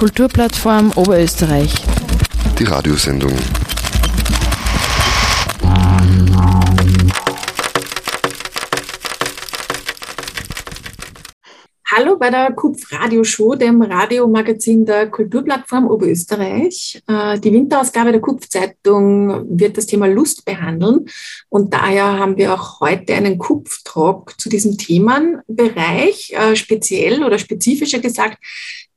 Kulturplattform Oberösterreich. Die Radiosendung. Hallo bei der KUPF Radioshow, dem Radiomagazin der Kulturplattform Oberösterreich. Äh, die Winterausgabe der KUPF Zeitung wird das Thema Lust behandeln und daher haben wir auch heute einen KUPF Talk zu diesem Themenbereich, äh, speziell oder spezifischer gesagt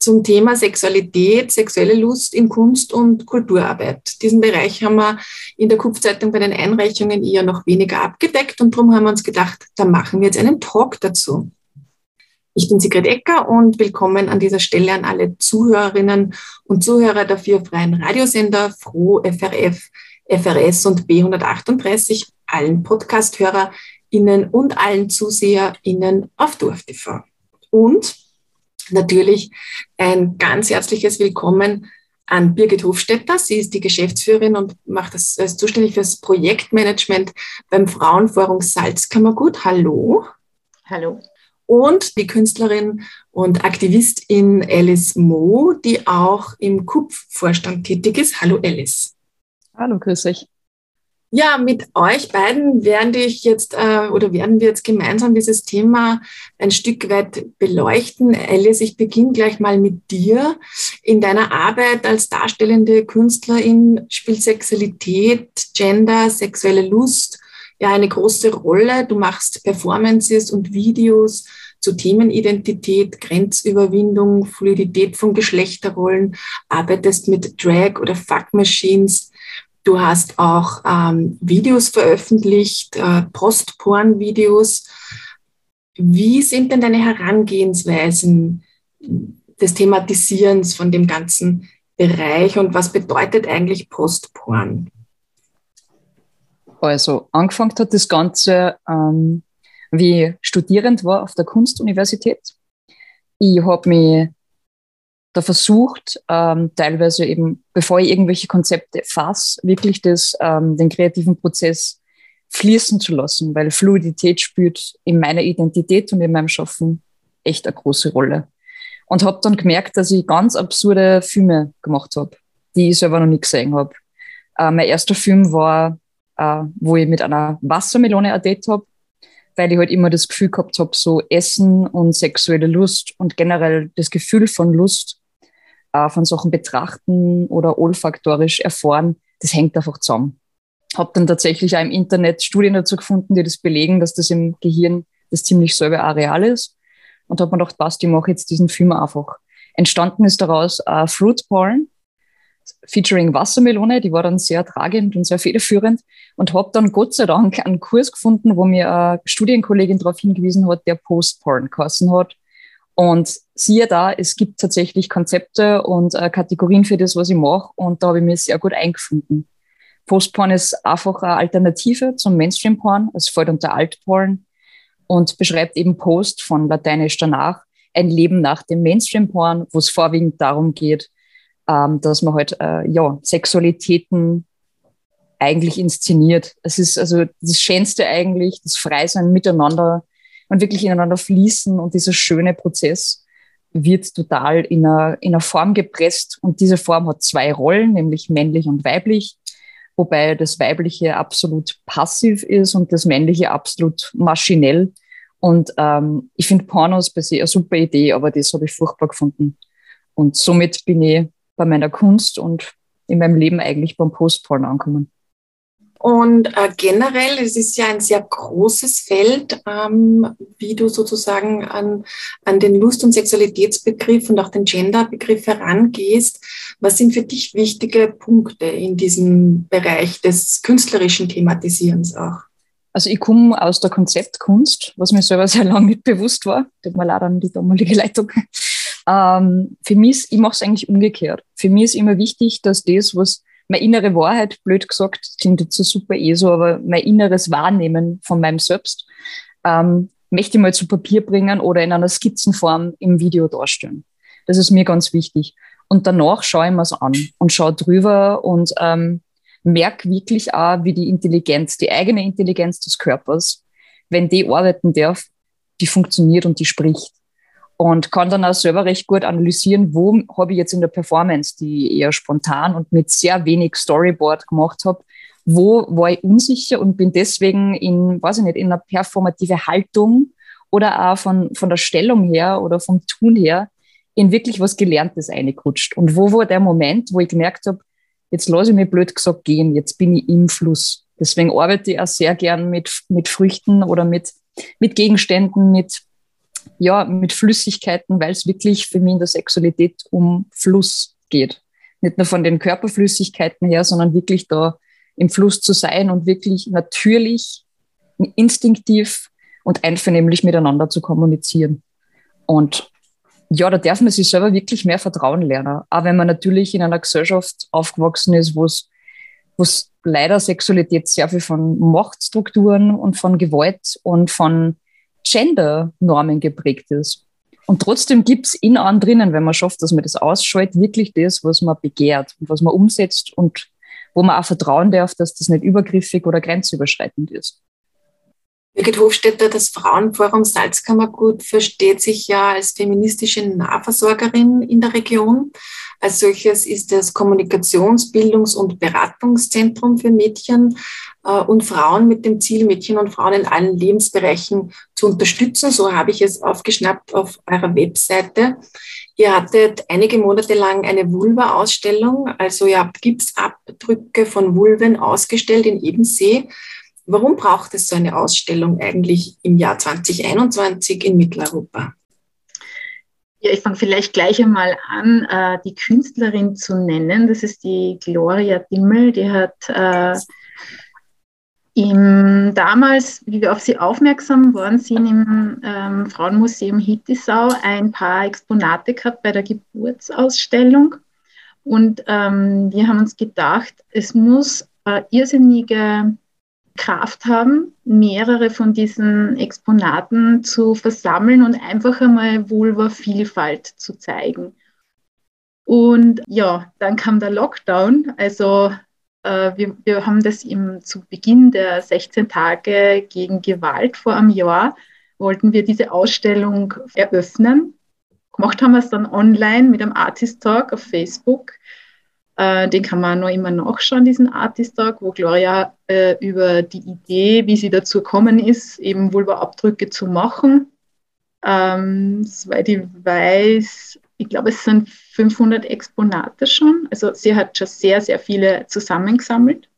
zum Thema Sexualität, sexuelle Lust in Kunst und Kulturarbeit. Diesen Bereich haben wir in der KUPF Zeitung bei den Einreichungen eher noch weniger abgedeckt und darum haben wir uns gedacht, da machen wir jetzt einen Talk dazu. Ich bin Sigrid Ecker und willkommen an dieser Stelle an alle Zuhörerinnen und Zuhörer der vier freien Radiosender Froh, FRF, FRS und B138, allen Podcast-HörerInnen und allen ZuseherInnen auf Dorf TV. Und natürlich ein ganz herzliches Willkommen an Birgit Hofstetter. Sie ist die Geschäftsführerin und macht das, ist zuständig für das Projektmanagement beim Frauenforum Salzkammergut. Hallo. Hallo und die Künstlerin und Aktivistin Alice Mo, die auch im KUPF-Vorstand tätig ist. Hallo Alice. Hallo, grüß euch. Ja, mit euch beiden werden ich jetzt äh, oder werden wir jetzt gemeinsam dieses Thema ein Stück weit beleuchten. Alice, ich beginne gleich mal mit dir. In deiner Arbeit als darstellende Künstlerin spielt Sexualität, Gender, sexuelle Lust ja eine große Rolle. Du machst Performances und Videos zu Themenidentität, Grenzüberwindung, Fluidität von Geschlechterrollen, arbeitest mit Drag oder Fuck Machines. Du hast auch ähm, Videos veröffentlicht, äh, Postporn-Videos. Wie sind denn deine Herangehensweisen des Thematisierens von dem ganzen Bereich und was bedeutet eigentlich Postporn? Also angefangen hat das Ganze, ähm, wie ich studierend war auf der Kunstuniversität. Ich habe mich da versucht, ähm, teilweise eben, bevor ich irgendwelche Konzepte fasse, wirklich das, ähm, den kreativen Prozess fließen zu lassen, weil Fluidität spielt in meiner Identität und in meinem Schaffen echt eine große Rolle. Und habe dann gemerkt, dass ich ganz absurde Filme gemacht habe, die ich selber noch nie gesehen habe. Äh, mein erster Film war äh, wo ich mit einer Wassermelone ein Date habe, weil ich halt immer das Gefühl gehabt habe, so Essen und sexuelle Lust und generell das Gefühl von Lust, äh, von Sachen betrachten oder olfaktorisch erfahren, das hängt einfach zusammen. Habe dann tatsächlich auch im Internet Studien dazu gefunden, die das belegen, dass das im Gehirn das ziemlich selbe Areal ist. Und habe mir gedacht, passt, ich mache jetzt diesen Film einfach. Entstanden ist daraus äh, Fruit Porn, featuring Wassermelone, die war dann sehr tragend und sehr federführend und habe dann Gott sei Dank einen Kurs gefunden, wo mir eine Studienkollegin darauf hingewiesen hat, der Post-Porn kosten hat. Und siehe da, es gibt tatsächlich Konzepte und äh, Kategorien für das, was ich mache und da habe ich mich sehr gut eingefunden. Post-Porn ist einfach eine Alternative zum Mainstream-Porn, es fällt unter Alt-Porn und beschreibt eben Post von lateinisch danach, ein Leben nach dem Mainstream-Porn, wo es vorwiegend darum geht, ähm, dass man halt äh, ja, Sexualitäten eigentlich inszeniert. Es ist also das Schönste eigentlich, das Freisein miteinander und wirklich ineinander fließen und dieser schöne Prozess wird total in einer, in einer Form gepresst und diese Form hat zwei Rollen, nämlich männlich und weiblich, wobei das weibliche absolut passiv ist und das männliche absolut maschinell. Und ähm, ich finde Pornos per se eine super Idee, aber das habe ich furchtbar gefunden. Und somit bin ich bei meiner Kunst und in meinem Leben eigentlich beim Postporn ankommen. Und äh, generell, es ist ja ein sehr großes Feld, ähm, wie du sozusagen an, an den Lust- und Sexualitätsbegriff und auch den Genderbegriff herangehst. Was sind für dich wichtige Punkte in diesem Bereich des künstlerischen Thematisierens auch? Also ich komme aus der Konzeptkunst, was mir selber sehr lange nicht bewusst war. Tut mir leid an die damalige Leitung. Ähm, für mich ist, ich mache es eigentlich umgekehrt. Für mich ist immer wichtig, dass das, was meine innere Wahrheit, blöd gesagt, klingt jetzt so super eh so, aber mein inneres Wahrnehmen von meinem Selbst, ähm, möchte ich mal zu Papier bringen oder in einer Skizzenform im Video darstellen. Das ist mir ganz wichtig. Und danach schaue ich mir es an und schaue drüber und ähm, merke wirklich auch, wie die Intelligenz, die eigene Intelligenz des Körpers, wenn die arbeiten darf, die funktioniert und die spricht. Und kann dann auch selber recht gut analysieren, wo habe ich jetzt in der Performance, die ich eher spontan und mit sehr wenig Storyboard gemacht habe, wo war ich unsicher und bin deswegen in, weiß ich nicht, in einer performative Haltung oder auch von, von der Stellung her oder vom Tun her in wirklich was Gelerntes eingerutscht. Und wo war der Moment, wo ich gemerkt habe, jetzt lasse ich mich blöd gesagt gehen, jetzt bin ich im Fluss. Deswegen arbeite ich auch sehr gern mit, mit Früchten oder mit, mit Gegenständen, mit, ja, mit Flüssigkeiten, weil es wirklich für mich in der Sexualität um Fluss geht. Nicht nur von den Körperflüssigkeiten her, sondern wirklich da im Fluss zu sein und wirklich natürlich, instinktiv und einvernehmlich miteinander zu kommunizieren. Und ja, da darf man sich selber wirklich mehr vertrauen lernen. Auch wenn man natürlich in einer Gesellschaft aufgewachsen ist, wo es leider Sexualität sehr viel von Machtstrukturen und von Gewalt und von Gender-Normen geprägt ist. Und trotzdem gibt es in einem drinnen, wenn man schafft, dass man das ausschaltet, wirklich das, was man begehrt und was man umsetzt und wo man auch vertrauen darf, dass das nicht übergriffig oder grenzüberschreitend ist. Birgit Hofstetter, das Frauenforum Salzkammergut versteht sich ja als feministische Nahversorgerin in der Region. Als solches ist es Kommunikations-, Bildungs- und Beratungszentrum für Mädchen äh, und Frauen mit dem Ziel, Mädchen und Frauen in allen Lebensbereichen zu unterstützen. So habe ich es aufgeschnappt auf eurer Webseite. Ihr hattet einige Monate lang eine Vulva-Ausstellung, also ihr habt Gipsabdrücke von Vulven ausgestellt in Ebensee. Warum braucht es so eine Ausstellung eigentlich im Jahr 2021 in Mitteleuropa? Ja, ich fange vielleicht gleich einmal an, äh, die Künstlerin zu nennen. Das ist die Gloria Dimmel. Die hat äh, im, damals, wie wir auf sie aufmerksam worden sind, im ähm, Frauenmuseum Hittisau ein paar Exponate gehabt bei der Geburtsausstellung. Und ähm, wir haben uns gedacht, es muss äh, irrsinnige Kraft haben, mehrere von diesen Exponaten zu versammeln und einfach einmal Vulva-Vielfalt zu zeigen. Und ja, dann kam der Lockdown. Also äh, wir, wir haben das im, zu Beginn der 16 Tage gegen Gewalt vor einem Jahr, wollten wir diese Ausstellung eröffnen. Gemacht haben wir es dann online mit einem Artist Talk auf Facebook. Äh, den kann man noch immer nachschauen, diesen Artist Talk, wo Gloria äh, über die Idee, wie sie dazu gekommen ist, eben Vulva-Abdrücke zu machen. Ähm, soweit ich weiß, ich glaube, es sind 500 Exponate schon. Also sie hat schon sehr, sehr viele zusammengesammelt.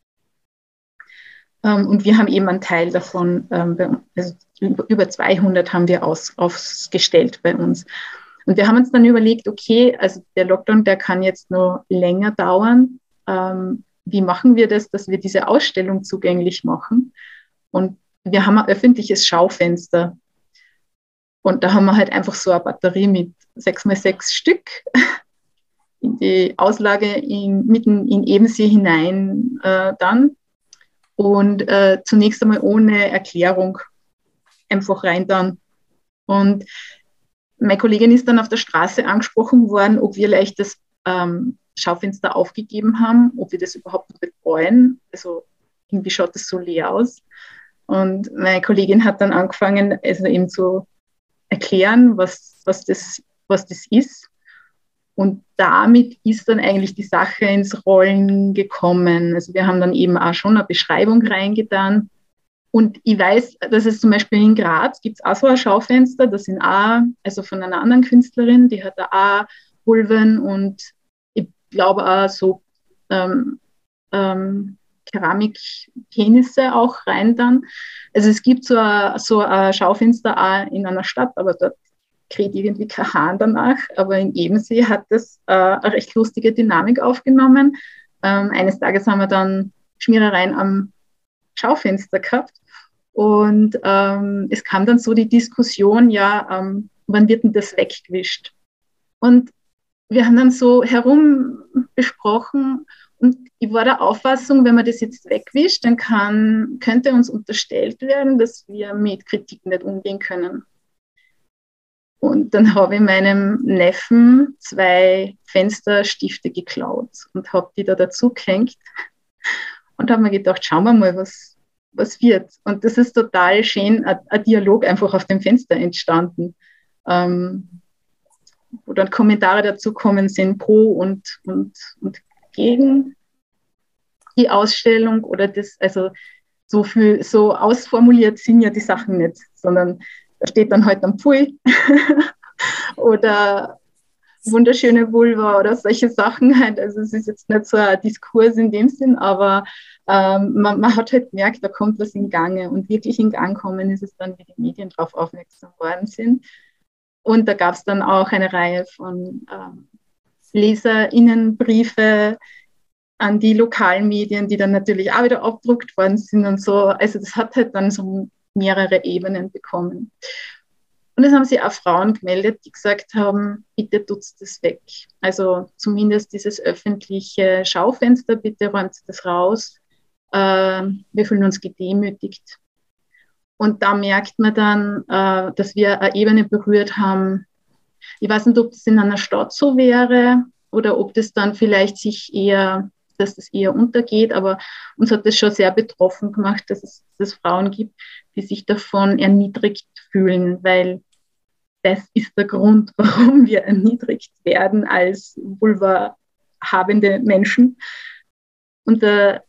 Ähm, und wir haben eben einen Teil davon, ähm, also über 200 haben wir aus, ausgestellt bei uns. Und wir haben uns dann überlegt, okay, also der Lockdown, der kann jetzt noch länger dauern. Ähm, wie machen wir das, dass wir diese Ausstellung zugänglich machen? Und wir haben ein öffentliches Schaufenster. Und da haben wir halt einfach so eine Batterie mit sechs mal sechs Stück in die Auslage in, mitten in Ebensee hinein äh, dann. Und äh, zunächst einmal ohne Erklärung einfach rein dann. Und meine Kollegin ist dann auf der Straße angesprochen worden, ob wir leicht das ähm, Schaufenster aufgegeben haben, ob wir das überhaupt betreuen. Also irgendwie schaut das so leer aus. Und meine Kollegin hat dann angefangen, also eben zu erklären, was, was, das, was das ist. Und damit ist dann eigentlich die Sache ins Rollen gekommen. Also wir haben dann eben auch schon eine Beschreibung reingetan, und ich weiß, dass es zum Beispiel in Graz gibt es auch so ein Schaufenster, das sind auch, also von einer anderen Künstlerin, die hat da auch Pulven und ich glaube auch so ähm, ähm, Keramikpenisse auch rein dann. Also es gibt so ein, so ein Schaufenster auch in einer Stadt, aber dort kriegt irgendwie kein Hahn danach. Aber in Ebensee hat das äh, eine recht lustige Dynamik aufgenommen. Ähm, eines Tages haben wir dann Schmierereien am Schaufenster gehabt und ähm, es kam dann so die Diskussion, ja, ähm, wann wird denn das weggewischt? Und wir haben dann so herum besprochen und ich war der Auffassung, wenn man das jetzt wegwischt, dann kann, könnte uns unterstellt werden, dass wir mit Kritik nicht umgehen können. Und dann habe ich meinem Neffen zwei Fensterstifte geklaut und habe die da dazu gehängt und habe mir gedacht, schauen wir mal, was, was wird. Und das ist total schön, ein, ein Dialog einfach auf dem Fenster entstanden. Ähm, wo dann Kommentare dazu kommen sind, pro und, und, und gegen die Ausstellung oder das, also so viel, so ausformuliert sind ja die Sachen nicht, sondern da steht dann halt am Pfui oder wunderschöne Vulva oder solche Sachen halt. Also es ist jetzt nicht so ein Diskurs in dem Sinn, aber ähm, man, man, hat halt gemerkt, da kommt was in Gange und wirklich in Gang kommen ist es dann, wie die Medien darauf aufmerksam worden sind. Und da gab es dann auch eine Reihe von ähm, LeserInnenbriefe an die lokalen Medien, die dann natürlich auch wieder abdruckt worden sind und so. Also das hat halt dann so mehrere Ebenen bekommen. Und es haben sich auch Frauen gemeldet, die gesagt haben, bitte tut das weg. Also zumindest dieses öffentliche Schaufenster, bitte räumt das raus. Äh, wir fühlen uns gedemütigt. Und da merkt man dann, äh, dass wir eine Ebene berührt haben. Ich weiß nicht, ob das in einer Stadt so wäre oder ob das dann vielleicht sich eher, dass das eher untergeht, aber uns hat das schon sehr betroffen gemacht, dass es, dass es Frauen gibt, die sich davon erniedrigt fühlen, weil das ist der Grund, warum wir erniedrigt werden als vulva habende Menschen. Und äh,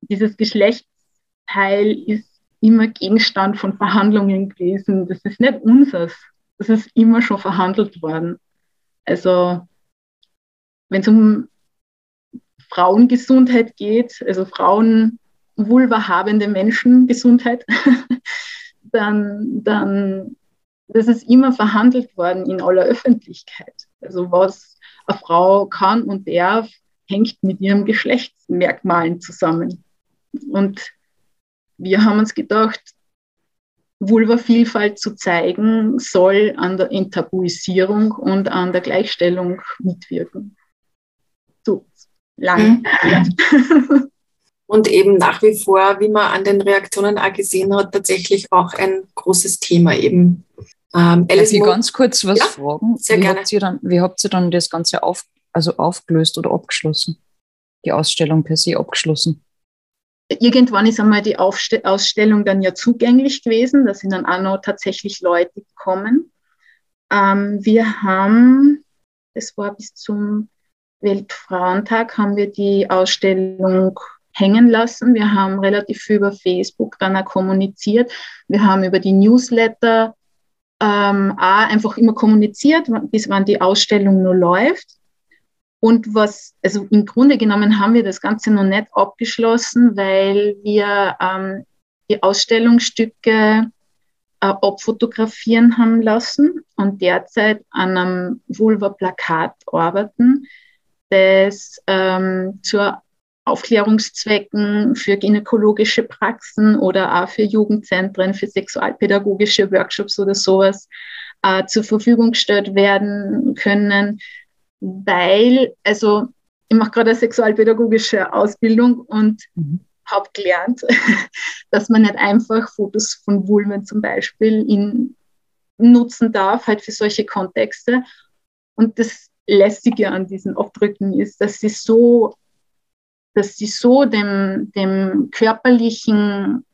dieses Geschlechtsteil ist immer Gegenstand von Verhandlungen gewesen. Das ist nicht unseres. Das ist immer schon verhandelt worden. Also, wenn es um Frauengesundheit geht, also Frauen, vulva habende Menschen Gesundheit, dann, dann das ist immer verhandelt worden in aller Öffentlichkeit. Also was eine Frau kann und darf, hängt mit ihren Geschlechtsmerkmalen zusammen. Und wir haben uns gedacht, Vulva-Vielfalt zu zeigen, soll an der Enttabuisierung und an der Gleichstellung mitwirken. So, lang. Und eben nach wie vor, wie man an den Reaktionen auch gesehen hat, tatsächlich auch ein großes Thema eben. Ähm, Darf ich ganz kurz was ja, fragen? Sehr wie gerne. Habt ihr dann, wie habt ihr dann das Ganze auf, also aufgelöst oder abgeschlossen? Die Ausstellung per se abgeschlossen? Irgendwann ist einmal die Aufste Ausstellung dann ja zugänglich gewesen. Da sind dann auch noch tatsächlich Leute gekommen. Ähm, wir haben, das war bis zum Weltfrauentag, haben wir die Ausstellung hängen lassen. Wir haben relativ viel über Facebook dann auch kommuniziert. Wir haben über die Newsletter ähm, auch einfach immer kommuniziert, bis wann die Ausstellung nur läuft. Und was, also im Grunde genommen haben wir das Ganze noch nicht abgeschlossen, weil wir ähm, die Ausstellungsstücke äh, abfotografieren haben lassen und derzeit an einem Vulva-Plakat arbeiten, das ähm, zur Aufklärungszwecken für gynäkologische Praxen oder auch für Jugendzentren, für sexualpädagogische Workshops oder sowas äh, zur Verfügung gestellt werden können, weil, also ich mache gerade eine sexualpädagogische Ausbildung und mhm. habe gelernt, dass man nicht einfach Fotos von Vulven zum Beispiel in, nutzen darf, halt für solche Kontexte. Und das Lästige an diesen Abdrücken ist, dass sie so dass sie so dem, dem körperlichen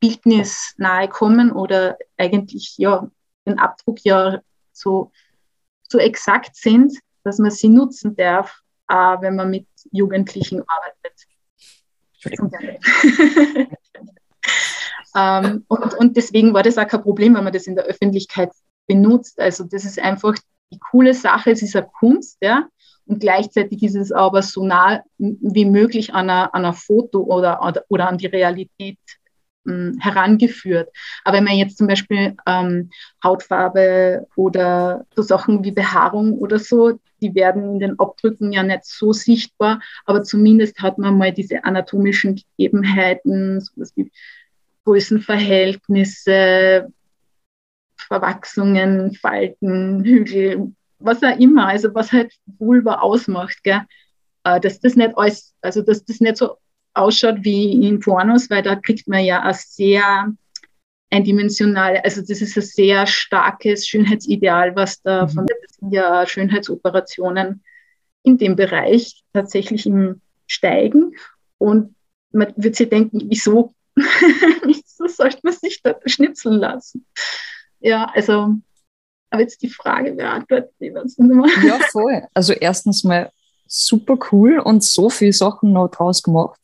Bildnis nahe kommen oder eigentlich ja den Abdruck ja so, so exakt sind, dass man sie nutzen darf, auch wenn man mit Jugendlichen arbeitet. ähm, und, und deswegen war das auch kein Problem, wenn man das in der Öffentlichkeit benutzt. Also das ist einfach die coole Sache, es ist eine Kunst, ja. Und gleichzeitig ist es aber so nah wie möglich an einer, an Foto oder, oder, oder an die Realität mh, hm, herangeführt. Aber wenn man jetzt zum Beispiel ähm, Hautfarbe oder so Sachen wie Behaarung oder so, die werden in den Abdrücken ja nicht so sichtbar, aber zumindest hat man mal diese anatomischen Gegebenheiten, sowas wie Größenverhältnisse, Verwachsungen, Falten, Hügel, was auch immer, also was halt Vulva ausmacht, gell? Äh, dass das nicht alles, also dass das nicht so ausschaut wie in Pornos, weil da kriegt man ja ein sehr eindimensionale, also das ist ein sehr starkes Schönheitsideal, was da mhm. von das sind ja Schönheitsoperationen in dem Bereich tatsächlich im Steigen und man wird sich denken, wieso, wieso sollte man sich da schnipseln lassen? Ja, also Aber jetzt die Frage beantwortet, Ja, voll. Also erstens mal super cool und so viele Sachen noch draus gemacht.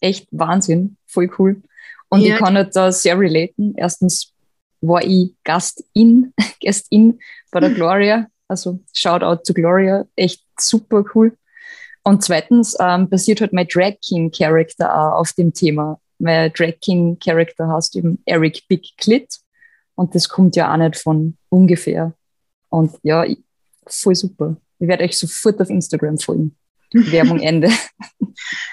Echt Wahnsinn, voll cool. Und ja. ich kann halt da sehr relaten. Erstens war ich Gastin, Gastin bei der Gloria. Also Shoutout zu Gloria, echt super cool. Und zweitens ähm, basiert halt mein Drag King Character auch auf dem Thema. Mein Drag King Character heißt eben Eric Big Clit. Und das kommt ja auch nicht von ungefähr. Und ja, voll super. Ich werde euch sofort auf Instagram folgen. Werbung Ende.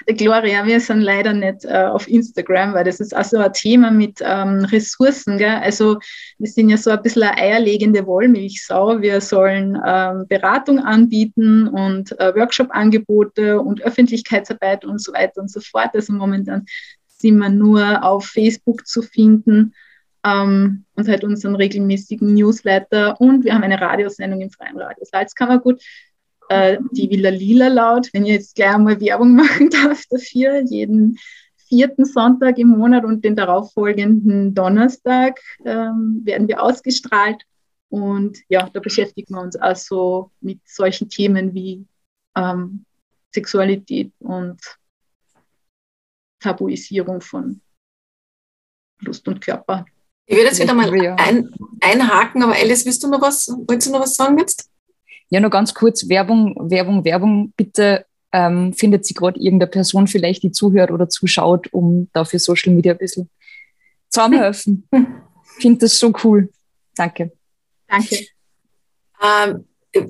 Gloria, wir sind leider nicht äh, auf Instagram, weil das ist also ein Thema mit ähm, Ressourcen. Gell? Also wir sind ja so ein bisschen eine eierlegende Wollmilchsau. Wir sollen ähm, Beratung anbieten und äh, Workshop-Angebote und Öffentlichkeitsarbeit und so weiter und so fort. Also momentan sind wir nur auf Facebook zu finden ähm, und halt unseren regelmäßigen Newsletter und wir haben eine Radiosendung im Freien Radio Salzkammergut äh, die Villa Lila laut, wenn ich jetzt gleich einmal Werbung machen darf dafür, jeden vierten Sonntag im Monat und den darauffolgenden Donnerstag ähm, werden wir ausgestrahlt. Und ja, da beschäftigen wir uns also mit solchen Themen wie ähm, Sexualität und Tabuisierung von Lust und Körper. Ich würde jetzt wieder mal ein, einhaken, aber Alice, willst du noch was, wolltest du noch was sagen jetzt? Ja, nur ganz kurz, Werbung, Werbung, Werbung. Bitte ähm, findet sie gerade irgendeine Person vielleicht, die zuhört oder zuschaut, um da für Social Media ein bisschen zusammenhelfen. Ich finde das so cool. Danke. Danke. Ähm,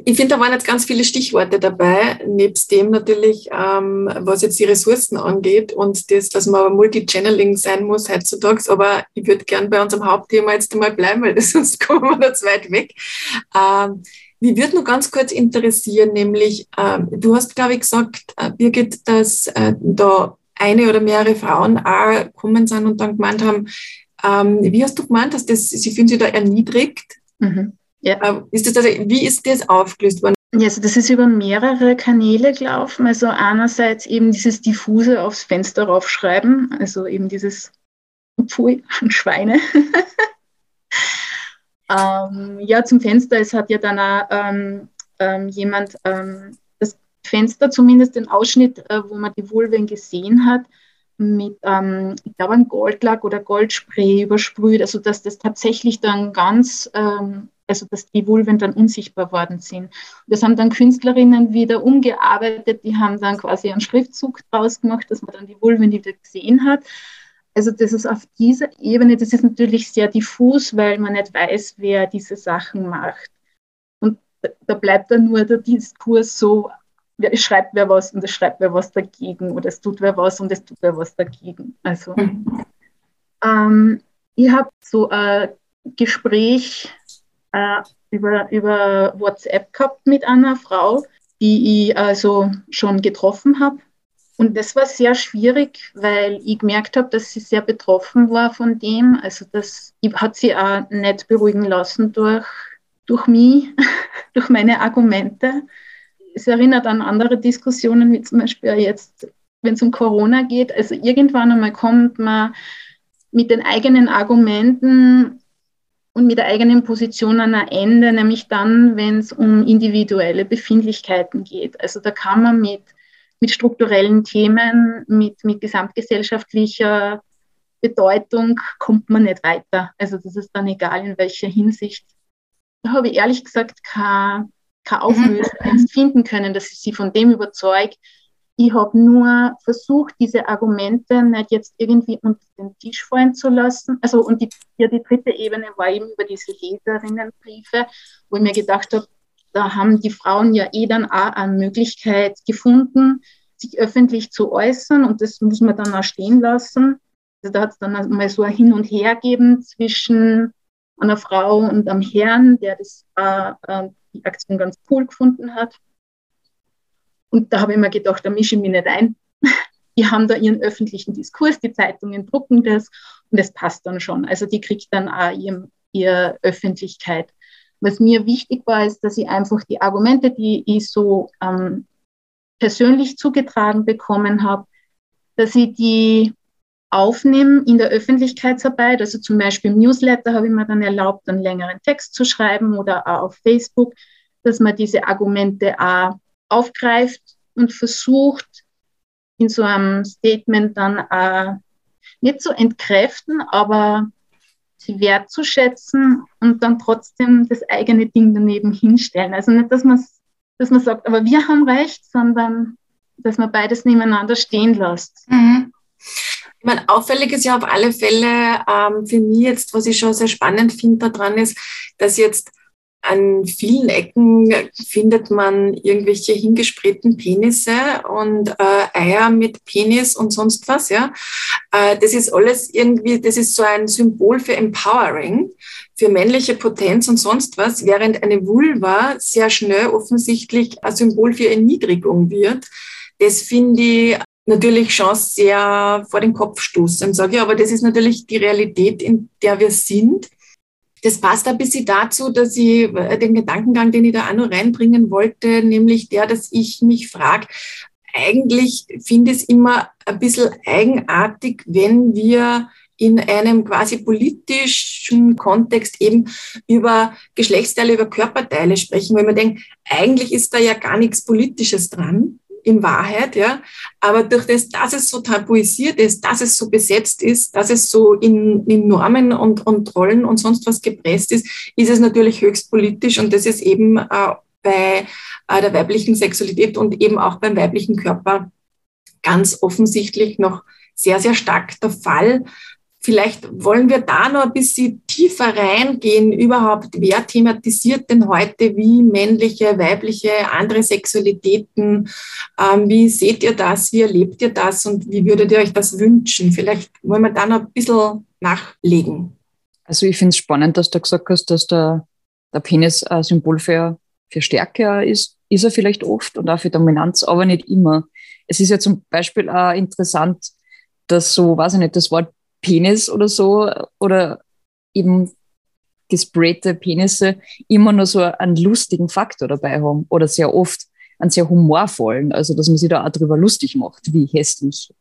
ich finde, da waren jetzt ganz viele Stichworte dabei, nebst dem natürlich, ähm, was jetzt die Ressourcen angeht und das, dass man Multichanneling sein muss heutzutage. Aber ich würde gern bei unserem Hauptthema jetzt einmal bleiben, weil sonst kommen wir da zu weit weg. Ähm, mich würde nur ganz kurz interessieren, nämlich, äh, du hast, glaube ich, gesagt, äh, Birgit, dass äh, da eine oder mehrere Frauen auch gekommen sind und dann gemeint haben, ähm, wie hast du gemeint, dass das, sie fühlen sich da erniedrigt? Mhm. Ja. Äh, ist das also, wie ist das aufgelöst worden? Ja, also das ist über mehrere Kanäle gelaufen. Also einerseits eben dieses diffuse aufs Fenster raufschreiben, also eben dieses Pfui, Schweine. Ähm, ja, zum Fenster. Es hat ja dann auch ähm, ähm, jemand ähm, das Fenster, zumindest den Ausschnitt, äh, wo man die Vulven gesehen hat, mit, ähm, ich glaube, einem Goldlack oder Goldspray übersprüht, also dass das tatsächlich dann ganz, ähm, also dass die Vulven dann unsichtbar worden sind. Das haben dann Künstlerinnen wieder umgearbeitet, die haben dann quasi einen Schriftzug draus gemacht, dass man dann die Vulven wieder gesehen hat. Also das ist auf dieser Ebene, das ist natürlich sehr diffus, weil man nicht weiß, wer diese Sachen macht. Und da bleibt dann nur der Diskurs so, es schreibt wer was und es schreibt wer was dagegen oder es tut wer was und es tut wer was dagegen. Also mhm. ähm, ich habe so ein Gespräch äh, über, über WhatsApp gehabt mit einer Frau, die ich also schon getroffen habe und das war sehr schwierig, weil ich gemerkt habe, dass sie sehr betroffen war von dem. Also das hat sie auch nicht beruhigen lassen durch, durch mich, durch meine Argumente. Es erinnert an andere Diskussionen, wie zum Beispiel jetzt, wenn es um Corona geht. Also irgendwann einmal kommt man mit den eigenen Argumenten und mit der eigenen Position an ein Ende, nämlich dann, wenn es um individuelle Befindlichkeiten geht. Also da kann man mit mit strukturellen Themen, mit, mit gesamtgesellschaftlicher Bedeutung kommt man nicht weiter. Also das ist dann egal, in welcher Hinsicht. Da habe ich ehrlich gesagt keine, keine Auflösung mhm. finden können, dass ich sie von dem überzeuge. Ich habe nur versucht, diese Argumente nicht jetzt irgendwie unter den Tisch fallen zu lassen. Also, und die, ja, die dritte Ebene war eben über diese Leserinnenbriefe, wo ich mir gedacht habe, da haben die Frauen ja eh dann auch eine Möglichkeit gefunden, sich öffentlich zu äußern und das muss man dann auch stehen lassen. Also da hat es dann mal so ein Hin und Her gegeben zwischen einer Frau und einem Herrn, der das, äh, die Aktion ganz cool gefunden hat. Und da habe ich mir gedacht, da mische ich mich nicht ein. Die haben da ihren öffentlichen Diskurs, die Zeitungen drucken das und das passt dann schon. Also die kriegt dann auch ihr, ihre Öffentlichkeit. Was mir wichtig war, ist, dass ich einfach die Argumente, die ich so ähm, persönlich zugetragen bekommen habe, dass ich die aufnehme in der Öffentlichkeitsarbeit. Also zum Beispiel im Newsletter habe ich mir dann erlaubt, einen längeren Text zu schreiben oder auch auf Facebook, dass man diese Argumente auch aufgreift und versucht, in so einem Statement dann auch nicht zu entkräften, aber sie wertzuschätzen und dann trotzdem das eigene Ding daneben hinstellen. Also nicht, dass man, dass man sagt, aber wir haben recht, sondern dass man beides nebeneinander stehen lässt. Mhm. Ich meine, auffällig ist ja auf alle Fälle ähm, für mich jetzt, was ich schon sehr spannend finde daran ist, dass jetzt an vielen Ecken findet man irgendwelche hingespritzten Penisse und äh, Eier mit Penis und sonst was, ja. Äh, das ist alles irgendwie, das ist so ein Symbol für Empowering, für männliche Potenz und sonst was, während eine Vulva sehr schnell offensichtlich ein Symbol für Erniedrigung wird. Das finde ich natürlich schon sehr vor den Kopf stoßen, sage ich, aber das ist natürlich die Realität, in der wir sind. Das passt ein bisschen dazu, dass ich äh, den Gedankengang, den ich da auch noch reinbringen wollte, nämlich der, dass ich mich frage, eigentlich finde ich es immer ein bisschen eigenartig, wenn wir in einem quasi politischen Kontext eben über Geschlechtsteile, über Körperteile sprechen, weil man denkt, eigentlich ist da ja gar nichts Politisches dran in Wahrheit, ja. Aber durch das, dass es so tabuisiert ist, dass es so besetzt ist, dass es so in, in Normen und, und Rollen und sonst was gepresst ist, ist es natürlich höchst politisch und das ist eben äh, bei äh, der weiblichen Sexualität und eben auch beim weiblichen Körper ganz offensichtlich noch sehr, sehr stark der Fall. Vielleicht wollen wir da noch ein bisschen tiefer reingehen, überhaupt, wer thematisiert denn heute wie männliche, weibliche, andere Sexualitäten? Ähm, wie seht ihr das? Wie erlebt ihr das? Und wie würdet ihr euch das wünschen? Vielleicht wollen wir da noch ein bisschen nachlegen. Also ich finde es spannend, dass du gesagt hast, dass der, der Penis ein Symbol für, für Stärke ist. Ist er vielleicht oft und auch für Dominanz, aber nicht immer. Es ist ja zum Beispiel auch interessant, dass so, weiß ich nicht, das Wort Penis oder so oder eben gesprayte Penisse immer nur so einen lustigen Faktor dabei haben oder sehr oft einen sehr humorvollen, also dass man sich da auch drüber lustig macht, wie hässlich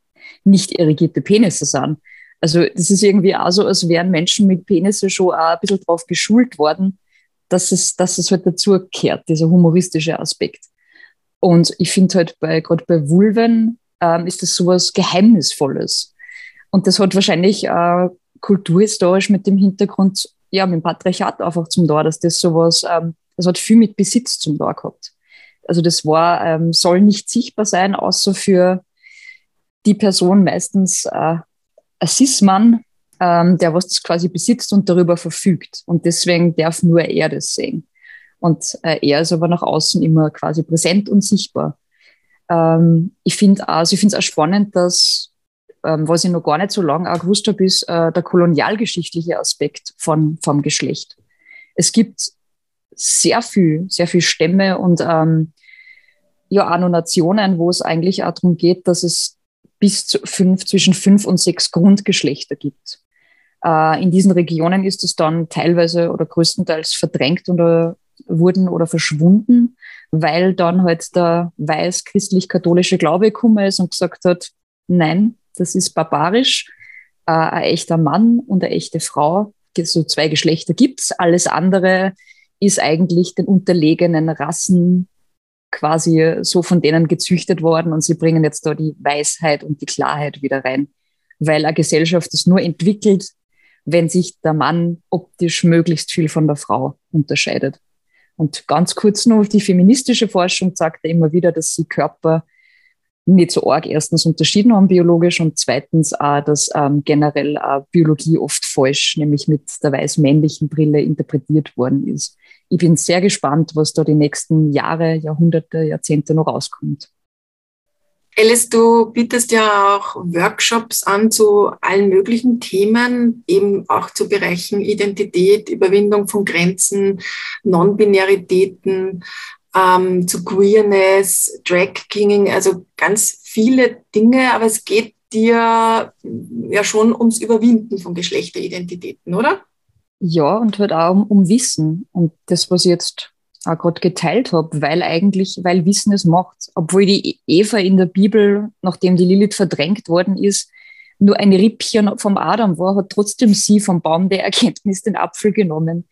nicht irrigierte Penisse sind. Also das ist irgendwie auch so, als wären Menschen mit Penisse schon auch ein bisschen drauf geschult worden, dass es, dass es halt dazu kehrt, dieser humoristische Aspekt. Und ich finde halt bei, gerade bei Vulven ähm, ist das sowas Geheimnisvolles. Und das hat wahrscheinlich äh, kulturhistorisch mit dem Hintergrund, ja, mit dem Patriarchat einfach zum da, dass das sowas, ähm, das hat viel mit Besitz zum da gehabt. Also das war, ähm, soll nicht sichtbar sein, außer für die Person, meistens äh, ein Cis-Mann, ähm, der was quasi besitzt und darüber verfügt. Und deswegen darf nur er das sehen. Und äh, er ist aber nach außen immer quasi präsent und sichtbar. Ähm, ich finde also ich finde es auch spannend, dass was ich noch gar nicht so lange auch gewusst habe, ist äh, der kolonialgeschichtliche Aspekt von, vom Geschlecht. Es gibt sehr viel, sehr viel Stämme und ähm, ja auch noch Nationen, wo es eigentlich auch darum geht, dass es bis zu fünf, zwischen fünf und sechs Grundgeschlechter gibt. Äh, in diesen Regionen ist es dann teilweise oder größtenteils verdrängt oder wurden oder verschwunden, weil dann halt der weiß-christlich-katholische Glaube gekommen ist und gesagt hat, nein, das ist barbarisch. Äh, ein echter Mann und eine echte Frau, so zwei Geschlechter gibt's. Alles andere ist eigentlich den unterlegenen Rassen quasi so von denen gezüchtet worden und sie bringen jetzt da die Weisheit und die Klarheit wieder rein. Weil eine Gesellschaft ist nur entwickelt, wenn sich der Mann optisch möglichst viel von der Frau unterscheidet. Und ganz kurz noch, die feministische Forschung sagt ja immer wieder, dass sie Körper nicht so arg erstens unterschieden haben biologisch und zweitens auch, dass ähm, generell äh, Biologie oft falsch, nämlich mit der weiß-männlichen Brille interpretiert worden ist. Ich bin sehr gespannt, was da die nächsten Jahre, Jahrhunderte, Jahrzehnte noch rauskommt. Alice, du bietest ja auch Workshops an zu allen möglichen Themen, eben auch zu Bereichen Identität, Überwindung von Grenzen, Non-Binäritäten, ähm, zu Queerness, Drag Kinging, also ganz viele Dinge, aber es geht dir ja schon ums Überwinden von Geschlechteridentitäten, oder? Ja, und halt auch um, um Wissen. Und das, was ich jetzt auch gerade geteilt habe, weil eigentlich, weil Wissen es macht. Obwohl die Eva in der Bibel, nachdem die Lilith verdrängt worden ist, nur ein Rippchen vom Adam war, hat trotzdem sie vom Baum der Erkenntnis den Apfel genommen.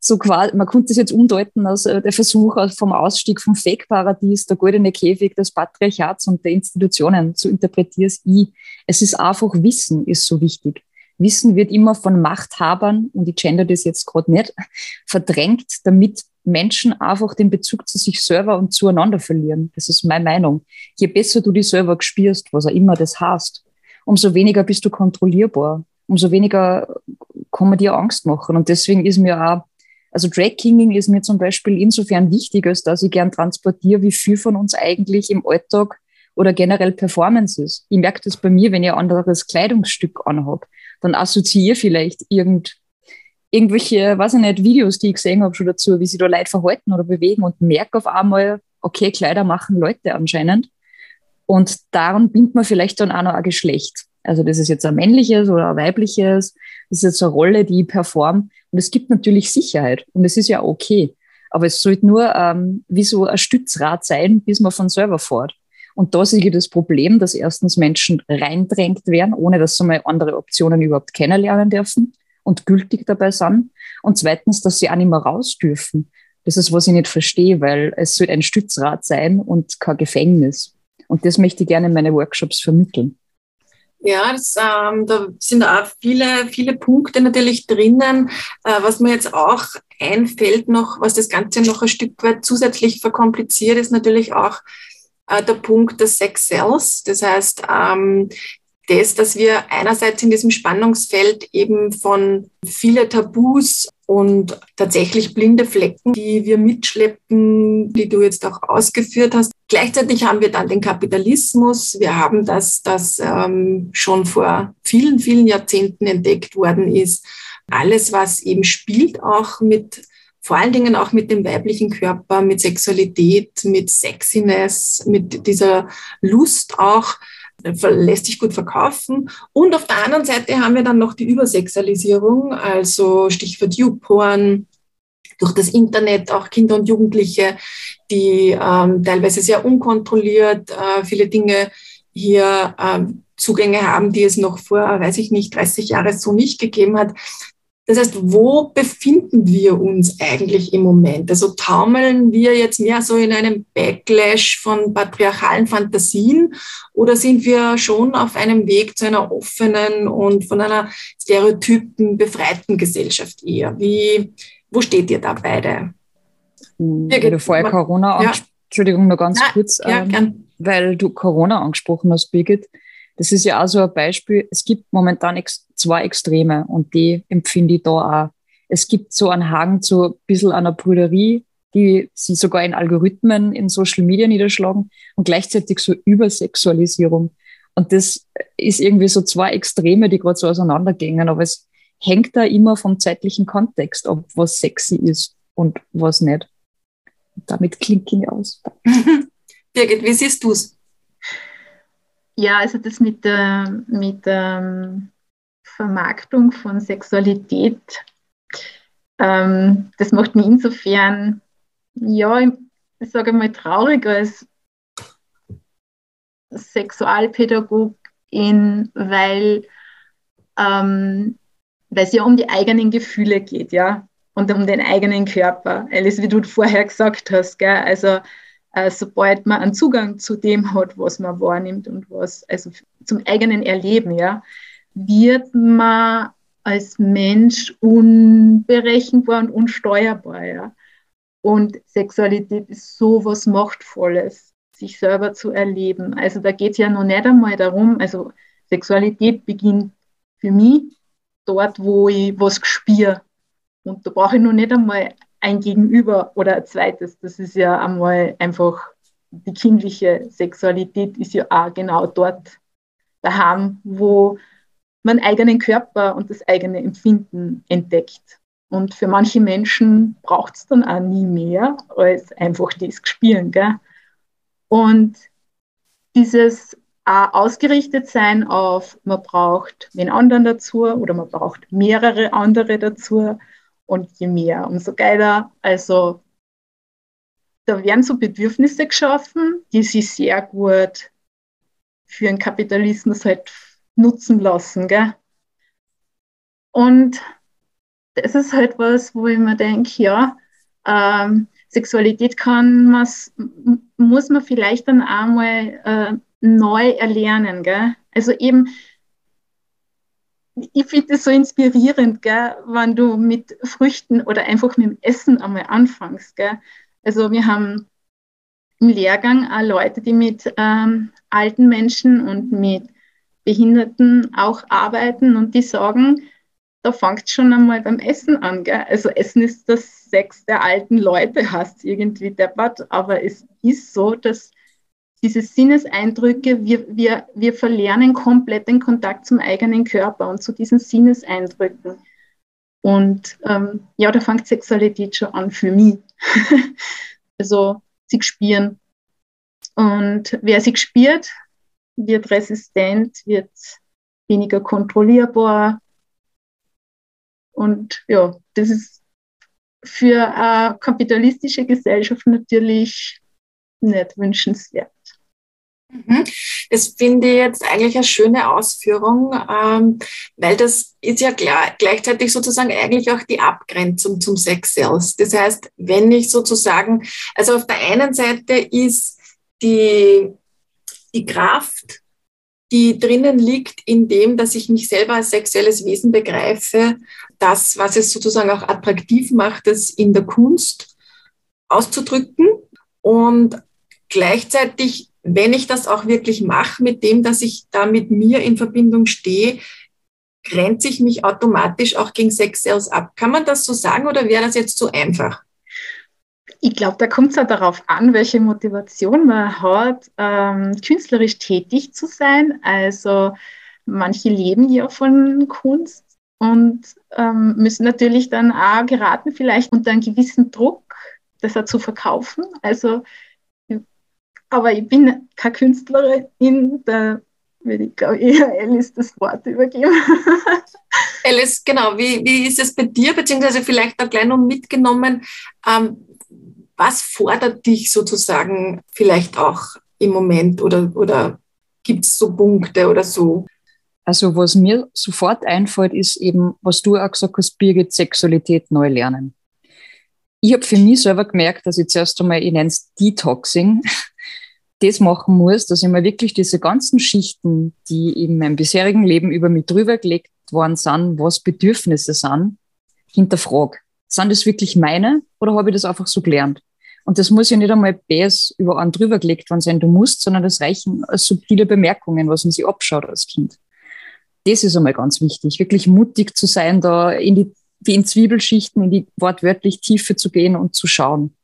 So quasi, man könnte es jetzt umdeuten als äh, der Versuch vom Ausstieg vom Fake-Paradies, der goldene Käfig des Patriarchats und der Institutionen. So interpretiere ich. Es ist einfach Wissen, ist so wichtig. Wissen wird immer von Machthabern, und ich gender das jetzt gerade nicht, verdrängt, damit Menschen einfach den Bezug zu sich selber und zueinander verlieren. Das ist meine Meinung. Je besser du dich selber spürst, was auch immer das heißt, umso weniger bist du kontrollierbar, umso weniger kann man dir Angst machen. Und deswegen ist mir auch, also Drag Kinging ist mir zum Beispiel insofern wichtig, als dass ich gern transportiere, wie viel von uns eigentlich im Alltag oder generell Performance ist. Ich merke das bei mir, wenn ich ein anderes Kleidungsstück anhabe, dann assoziiere vielleicht irgend, irgendwelche, weiß ich nicht, Videos, die ich gesehen habe schon dazu, wie sie da Leute verhalten oder bewegen und merke auf einmal, okay, Kleider machen Leute anscheinend. Und daran bindet man vielleicht dann auch noch ein Geschlecht. Also das ist jetzt ein männliches oder ein weibliches, das ist jetzt eine Rolle, die ich performe. Und es gibt natürlich Sicherheit und es ist ja okay. Aber es sollte nur ähm, wie so ein Stützrad sein, bis man von selber fährt. Und da sehe ich das Problem, dass erstens Menschen reindrängt werden, ohne dass sie mal andere Optionen überhaupt kennenlernen dürfen und gültig dabei sind. Und zweitens, dass sie auch nicht mehr raus dürfen. Das ist, was ich nicht verstehe, weil es soll ein Stützrad sein und kein Gefängnis. Und das möchte ich gerne in meine Workshops vermitteln. Ja, das, ähm, da sind auch viele, viele Punkte natürlich drinnen. Äh, was mir jetzt auch einfällt noch, was das Ganze noch ein Stück weit zusätzlich verkompliziert, ist natürlich auch äh, der Punkt des Sex Cells. Das heißt, ähm, das, dass wir einerseits in diesem Spannungsfeld eben von viele Tabus und tatsächlich blinde Flecken, die wir mitschleppen, die du jetzt auch ausgeführt hast. Gleichzeitig haben wir dann den Kapitalismus. Wir haben das, das ähm, schon vor vielen, vielen Jahrzehnten entdeckt worden ist. Alles, was eben spielt, auch mit vor allen Dingen auch mit dem weiblichen Körper, mit Sexualität, mit Sexiness, mit dieser Lust auch, lässt sich gut verkaufen. Und auf der anderen Seite haben wir dann noch die Übersexualisierung, also Stichwort YouPorn, durch das Internet auch Kinder und Jugendliche, die ähm, teilweise sehr unkontrolliert äh, viele Dinge hier ähm, Zugänge haben, die es noch vor, weiß ich nicht, 30 Jahren so nicht gegeben hat. Das heißt, wo befinden wir uns eigentlich im Moment? Also taumeln wir jetzt mehr so in einem Backlash von patriarchalen Fantasien oder sind wir schon auf einem Weg zu einer offenen und von einer stereotypen befreiten Gesellschaft eher? Wie, wo steht ihr da beide? Hm, weil du vorher Corona ja. Entschuldigung, nur ganz ja, kurz, ja, ähm, weil du Corona angesprochen hast, Birgit. Das ist ja auch so ein Beispiel. Es gibt momentan ex zwei Extreme und die empfinde ich da auch. Es gibt so einen Hang zu ein bisschen einer Brüderie, die sie sogar in Algorithmen in Social Media niederschlagen und gleichzeitig so Übersexualisierung. Und das ist irgendwie so zwei Extreme, die gerade so auseinandergehen. Aber es hängt da immer vom zeitlichen Kontext ab, was sexy ist und was nicht. damit klingt ich aus. Birgit, wie siehst du es? Ja, also das mit der, mit der Vermarktung von Sexualität, ähm, das macht mich insofern, ja, ich sage mal traurig als Sexualpädagogin, weil, ähm, es ja um die eigenen Gefühle geht, ja, und um den eigenen Körper. Alice, wie du vorher gesagt hast, gell? also äh, sobald man einen Zugang zu dem hat, was man wahrnimmt und was, also zum eigenen Erleben, ja, wird man als Mensch unberechenbar und unsteuerbar, ja. Und Sexualität ist so was Machtvolles, sich selber zu erleben. Also da geht es ja noch nicht einmal darum, also Sexualität beginnt für mich dort, wo ich was spüre. Und da brauche ich noch nicht einmal ein Gegenüber oder ein zweites. Das ist ja einmal einfach, die kindliche Sexualität ist ja auch genau dort daheim, wo man eigenen Körper und das eigene Empfinden entdeckt. Und für manche Menschen braucht es dann auch nie mehr als einfach das Spielen. Gell? Und dieses auch ausgerichtet sein auf, man braucht den anderen dazu oder man braucht mehrere andere dazu und je mehr, umso geiler. Also da werden so Bedürfnisse geschaffen, die sich sehr gut für den Kapitalismus halt nutzen lassen. Gell? Und das ist halt was, wo ich mir denke, ja, ähm, Sexualität kann muss man vielleicht dann einmal äh, neu erlernen. Gell? Also eben, ich finde es so inspirierend, gell, wenn du mit Früchten oder einfach mit dem Essen einmal anfängst. Gell? Also wir haben im Lehrgang auch Leute, die mit ähm, alten Menschen und mit Behinderten auch arbeiten und die sagen, da fängt schon einmal beim Essen an. Gell? Also Essen ist das Sex der alten Leute, hast irgendwie deppert, aber es ist so, dass diese Sinneseindrücke, wir, wir, wir verlernen komplett den Kontakt zum eigenen Körper und zu diesen Sinneseindrücken. Und ähm, ja, da fängt Sexualität schon an für mich. also sich spüren. Und wer sich spürt, wird resistent, wird weniger kontrollierbar. Und ja, das ist für eine kapitalistische Gesellschaft natürlich nicht wünschenswert. Mhm. Das finde ich jetzt eigentlich eine schöne Ausführung, ähm, weil das ist ja gleichzeitig sozusagen eigentlich auch die Abgrenzung zum Sex Sales. Das heißt, wenn ich sozusagen, also auf der einen Seite ist die, die Kraft, die drinnen liegt, in dem, dass ich mich selber als sexuelles Wesen begreife, das, was es sozusagen auch attraktiv macht, es in der Kunst auszudrücken und gleichzeitig wenn ich das auch wirklich mache, mit dem, dass ich da mit mir in Verbindung stehe, grenze ich mich automatisch auch gegen Sex Sales ab. Kann man das so sagen oder wäre das jetzt zu einfach? Ich glaube, da kommt es ja darauf an, welche Motivation man hat, ähm, künstlerisch tätig zu sein. Also manche leben ja von Kunst und ähm, müssen natürlich dann auch geraten, vielleicht unter einen gewissen Druck, das auch zu verkaufen. Also aber ich bin keine Künstlerin, da würde ich, glaube ich, eher Alice das Wort übergeben. Alice, genau, wie, wie ist es bei dir, beziehungsweise vielleicht auch gleich noch mitgenommen, ähm, was fordert dich sozusagen vielleicht auch im Moment oder, oder gibt es so Punkte oder so? Also was mir sofort einfällt, ist eben, was du auch gesagt hast, Birgit, Sexualität neu lernen. Ich habe für mich selber gemerkt, dass ich zuerst einmal, ich nenne es Detoxing, das machen muss, dass ich mir wirklich diese ganzen Schichten, die in meinem bisherigen Leben über mich drüber gelegt worden sind, was Bedürfnisse sind, hinterfrage. Sind das wirklich meine oder habe ich das einfach so gelernt? Und das muss ja nicht einmal BS über einen drüber gelegt worden sein, du musst, sondern das reichen als subtile Bemerkungen, was man sich abschaut als Kind. Das ist einmal ganz wichtig, wirklich mutig zu sein, da in die, wie in Zwiebelschichten, in die wortwörtlich Tiefe zu gehen und zu schauen.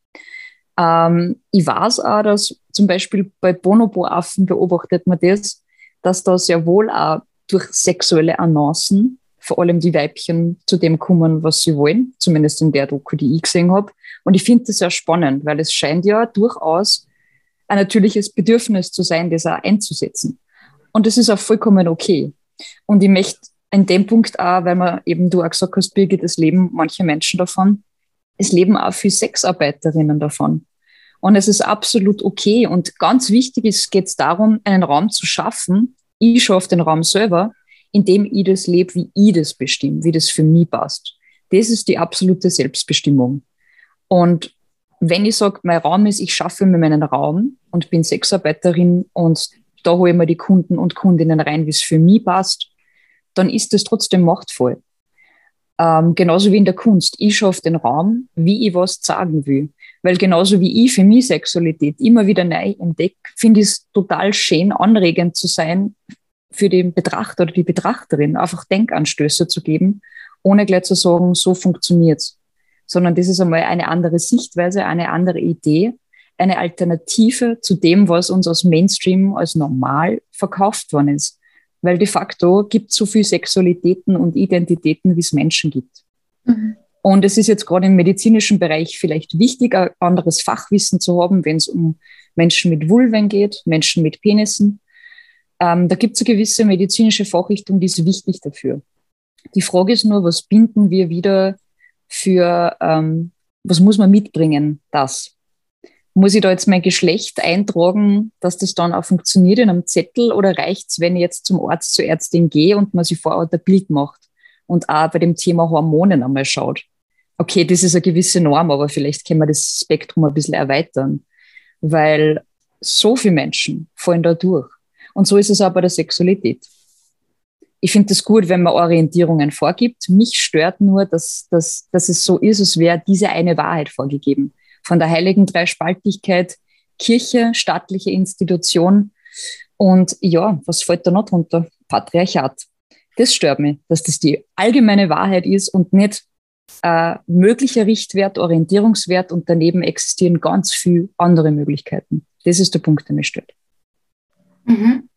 Ähm, ich weiß auch, dass zum Beispiel bei Bonobo-Affen beobachtet man das, dass da sehr wohl auch durch sexuelle Annoncen vor allem die Weibchen zu dem kommen, was sie wollen, zumindest in der Doku, die ich gesehen habe. Und ich finde das sehr spannend, weil es scheint ja durchaus ein natürliches Bedürfnis zu sein, das auch einzusetzen. Und das ist auch vollkommen okay. Und ich möchte in dem Punkt auch, weil man eben du auch gesagt hast, Birgit, das Leben mancher Menschen davon, es leben auch viele Sexarbeiterinnen davon. Und es ist absolut okay. Und ganz wichtig ist, geht es darum, einen Raum zu schaffen. Ich schaffe den Raum selber, in dem ich das lebe, wie ich das bestimme, wie das für mich passt. Das ist die absolute Selbstbestimmung. Und wenn ich sage, mein Raum ist, ich schaffe mir meinen Raum und bin Sexarbeiterin und da hole ich mir die Kunden und Kundinnen rein, wie es für mich passt, dann ist das trotzdem machtvoll. Ähm, genauso wie in der Kunst. Ich schaffe den Raum, wie ich was sagen will. Weil genauso wie ich für mich Sexualität immer wieder neu entdecke, finde ich es total schön, anregend zu sein für den Betrachter oder die Betrachterin, einfach Denkanstöße zu geben, ohne gleich zu sagen, so funktioniert's. Sondern das ist einmal eine andere Sichtweise, eine andere Idee, eine Alternative zu dem, was uns aus Mainstream als normal verkauft worden ist weil de facto gibt es so viele Sexualitäten und Identitäten, wie es Menschen gibt. Mhm. Und es ist jetzt gerade im medizinischen Bereich vielleicht wichtig, ein anderes Fachwissen zu haben, wenn es um Menschen mit Vulven geht, Menschen mit Penissen. Ähm, da gibt es eine gewisse medizinische Fachrichtung, die ist wichtig dafür. Die Frage ist nur, was binden wir wieder für, ähm, was muss man mitbringen, das? Muss ich da jetzt mein Geschlecht eintragen, dass das dann auch funktioniert in einem Zettel oder reicht es, wenn ich jetzt zum Arzt, zur Ärztin gehe und man sich vor Ort ein Bild macht und auch bei dem Thema Hormonen einmal schaut? Okay, das ist eine gewisse Norm, aber vielleicht können wir das Spektrum ein bisschen erweitern, weil so viele Menschen fallen da durch. Und so ist es auch bei der Sexualität. Ich finde es gut, wenn man Orientierungen vorgibt. Mich stört nur, dass, dass, dass es so ist, als wäre diese eine Wahrheit vorgegeben. Von der heiligen Dreispaltigkeit, Kirche, staatliche Institution. Und ja, was fällt da noch drunter? Patriarchat. Das stört mich, dass das die allgemeine Wahrheit ist und nicht äh, möglicher Richtwert, Orientierungswert und daneben existieren ganz viele andere Möglichkeiten. Das ist der Punkt, der mich stört. Mhm.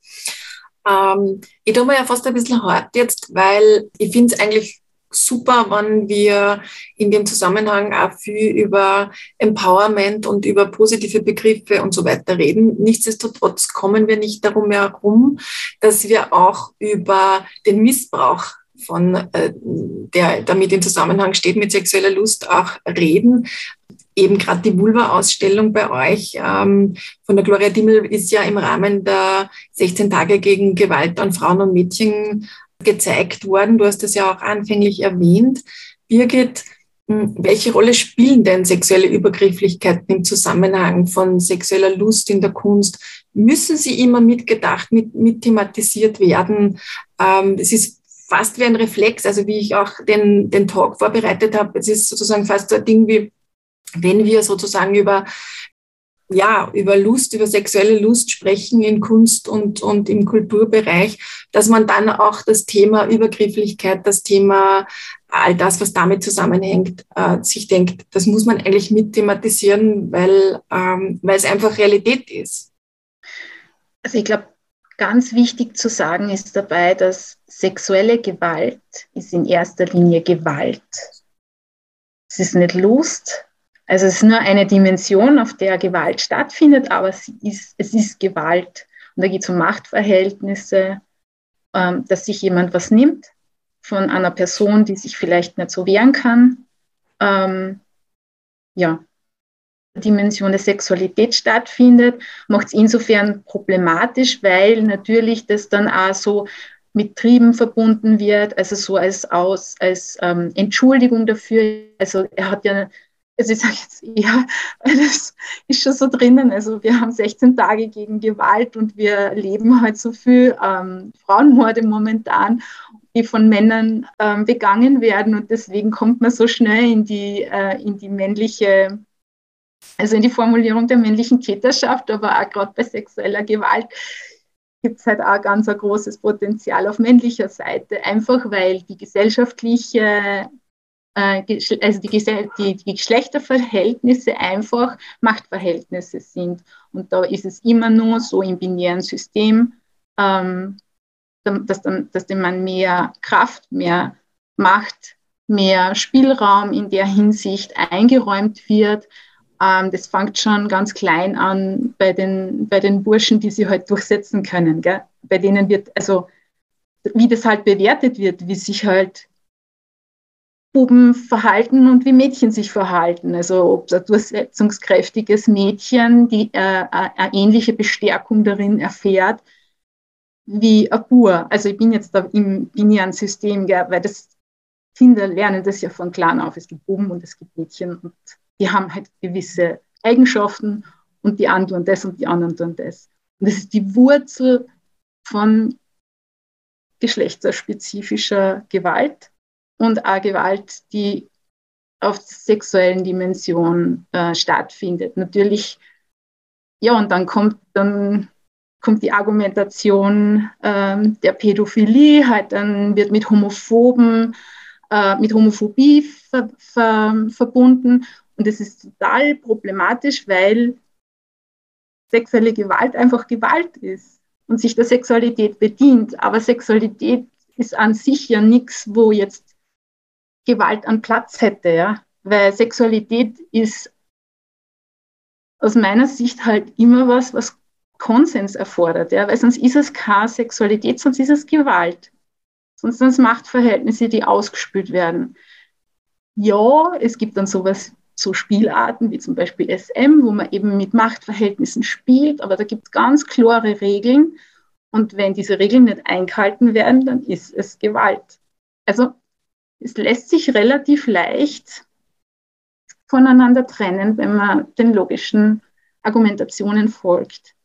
Ähm, ich tue mir ja fast ein bisschen hart jetzt, weil ich finde es eigentlich super, wenn wir in dem Zusammenhang auch viel über Empowerment und über positive Begriffe und so weiter reden. Nichtsdestotrotz kommen wir nicht darum herum, dass wir auch über den Missbrauch von äh, der damit in Zusammenhang steht mit sexueller Lust auch reden eben gerade die Vulva-Ausstellung bei euch ähm, von der Gloria Dimmel ist ja im Rahmen der 16 Tage gegen Gewalt an Frauen und Mädchen gezeigt worden. Du hast das ja auch anfänglich erwähnt. Birgit, welche Rolle spielen denn sexuelle Übergrifflichkeiten im Zusammenhang von sexueller Lust in der Kunst? Müssen sie immer mitgedacht, mit, mit thematisiert werden? Ähm, es ist fast wie ein Reflex, also wie ich auch den, den Talk vorbereitet habe. Es ist sozusagen fast so ein Ding wie wenn wir sozusagen über ja, über Lust, über sexuelle Lust sprechen in Kunst und, und im Kulturbereich, dass man dann auch das Thema Übergrifflichkeit, das Thema all das, was damit zusammenhängt, äh, sich denkt, das muss man eigentlich mit thematisieren, weil, ähm, weil es einfach Realität ist. Also ich glaube, ganz wichtig zu sagen ist dabei, dass sexuelle Gewalt ist in erster Linie Gewalt. Es ist nicht Lust, also es ist nur eine Dimension, auf der Gewalt stattfindet, aber es ist, es ist Gewalt. Und da geht es um Machtverhältnisse, ähm, dass sich jemand was nimmt von einer Person, die sich vielleicht nicht so wehren kann. Ähm, ja, Dimension der Sexualität stattfindet, macht es insofern problematisch, weil natürlich das dann auch so mit Trieben verbunden wird, also so als, aus, als ähm, Entschuldigung dafür. Also er hat ja also ich sage jetzt eher, das ist schon so drinnen. Also wir haben 16 Tage gegen Gewalt und wir leben halt so viel ähm, Frauenmorde momentan, die von Männern ähm, begangen werden. Und deswegen kommt man so schnell in die, äh, in die männliche, also in die Formulierung der männlichen Täterschaft, aber auch gerade bei sexueller Gewalt gibt es halt auch ganz ein großes Potenzial auf männlicher Seite, einfach weil die gesellschaftliche äh, also die, die, die Geschlechterverhältnisse einfach Machtverhältnisse sind. Und da ist es immer nur so im binären System, ähm, dass, dann, dass dem Mann mehr Kraft, mehr Macht, mehr Spielraum in der Hinsicht eingeräumt wird. Ähm, das fängt schon ganz klein an bei den, bei den Burschen, die sie halt durchsetzen können. Gell? Bei denen wird, also wie das halt bewertet wird, wie sich halt Buben verhalten und wie Mädchen sich verhalten. Also ob ein durchsetzungskräftiges Mädchen die äh, äh, eine ähnliche Bestärkung darin erfährt wie ein Bur. Also ich bin jetzt da im binären System, gell, weil das Kinder lernen das ja von klein auf. Es gibt Buben und es gibt Mädchen und die haben halt gewisse Eigenschaften und die einen tun das und die anderen tun das. Und das ist die Wurzel von geschlechterspezifischer Gewalt und auch Gewalt, die auf der sexuellen Dimension äh, stattfindet. Natürlich, ja, und dann kommt dann kommt die Argumentation ähm, der Pädophilie, halt dann wird mit Homophoben, äh, mit Homophobie ver, ver, verbunden. Und das ist total problematisch, weil sexuelle Gewalt einfach Gewalt ist und sich der Sexualität bedient. Aber Sexualität ist an sich ja nichts, wo jetzt Gewalt an Platz hätte, ja. Weil Sexualität ist aus meiner Sicht halt immer was, was Konsens erfordert, ja. Weil sonst ist es keine Sexualität, sonst ist es Gewalt. Sonst sind es Machtverhältnisse, die ausgespült werden. Ja, es gibt dann sowas so Spielarten wie zum Beispiel SM, wo man eben mit Machtverhältnissen spielt, aber da gibt es ganz klare Regeln. Und wenn diese Regeln nicht eingehalten werden, dann ist es Gewalt. Also es lässt sich relativ leicht voneinander trennen, wenn man den logischen Argumentationen folgt.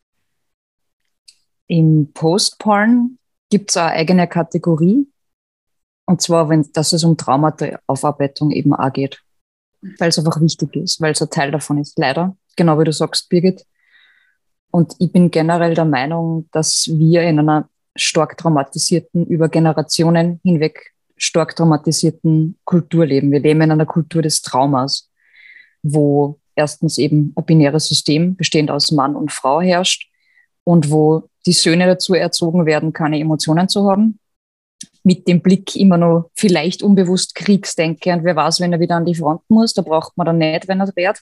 Im Postporn gibt es eine eigene Kategorie. Und zwar, wenn, dass es um Traumata-Aufarbeitung eben auch geht weil es einfach wichtig ist, weil es ein Teil davon ist. Leider, genau wie du sagst, Birgit. Und ich bin generell der Meinung, dass wir in einer stark traumatisierten, über Generationen hinweg stark traumatisierten Kultur leben. Wir leben in einer Kultur des Traumas, wo erstens eben ein binäres System bestehend aus Mann und Frau herrscht und wo die Söhne dazu erzogen werden, keine Emotionen zu haben, mit dem Blick immer noch vielleicht unbewusst Kriegsdenke und wer weiß, wenn er wieder an die Front muss, da braucht man dann nicht, wenn er wehrt.